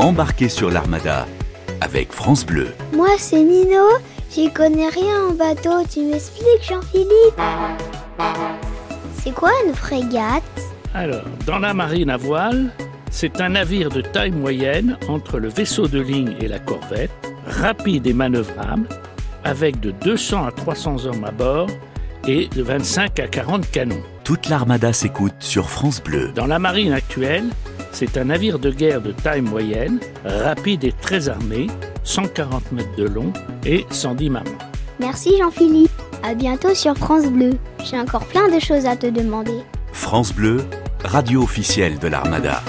Embarquez sur l'Armada avec France Bleu. Moi, c'est Nino. J'y connais rien en bateau. Tu m'expliques, Jean-Philippe? C'est quoi une frégate? Alors, dans la marine à voile, c'est un navire de taille moyenne entre le vaisseau de ligne et la corvette, rapide et manœuvrable, avec de 200 à 300 hommes à bord et de 25 à 40 canons. Toute l'Armada s'écoute sur France Bleu. Dans la marine actuelle, c'est un navire de guerre de taille moyenne, rapide et très armé, 140 mètres de long et 110 mâts. Merci Jean-Philippe. À bientôt sur France Bleu. J'ai encore plein de choses à te demander. France Bleu, radio officielle de l'Armada.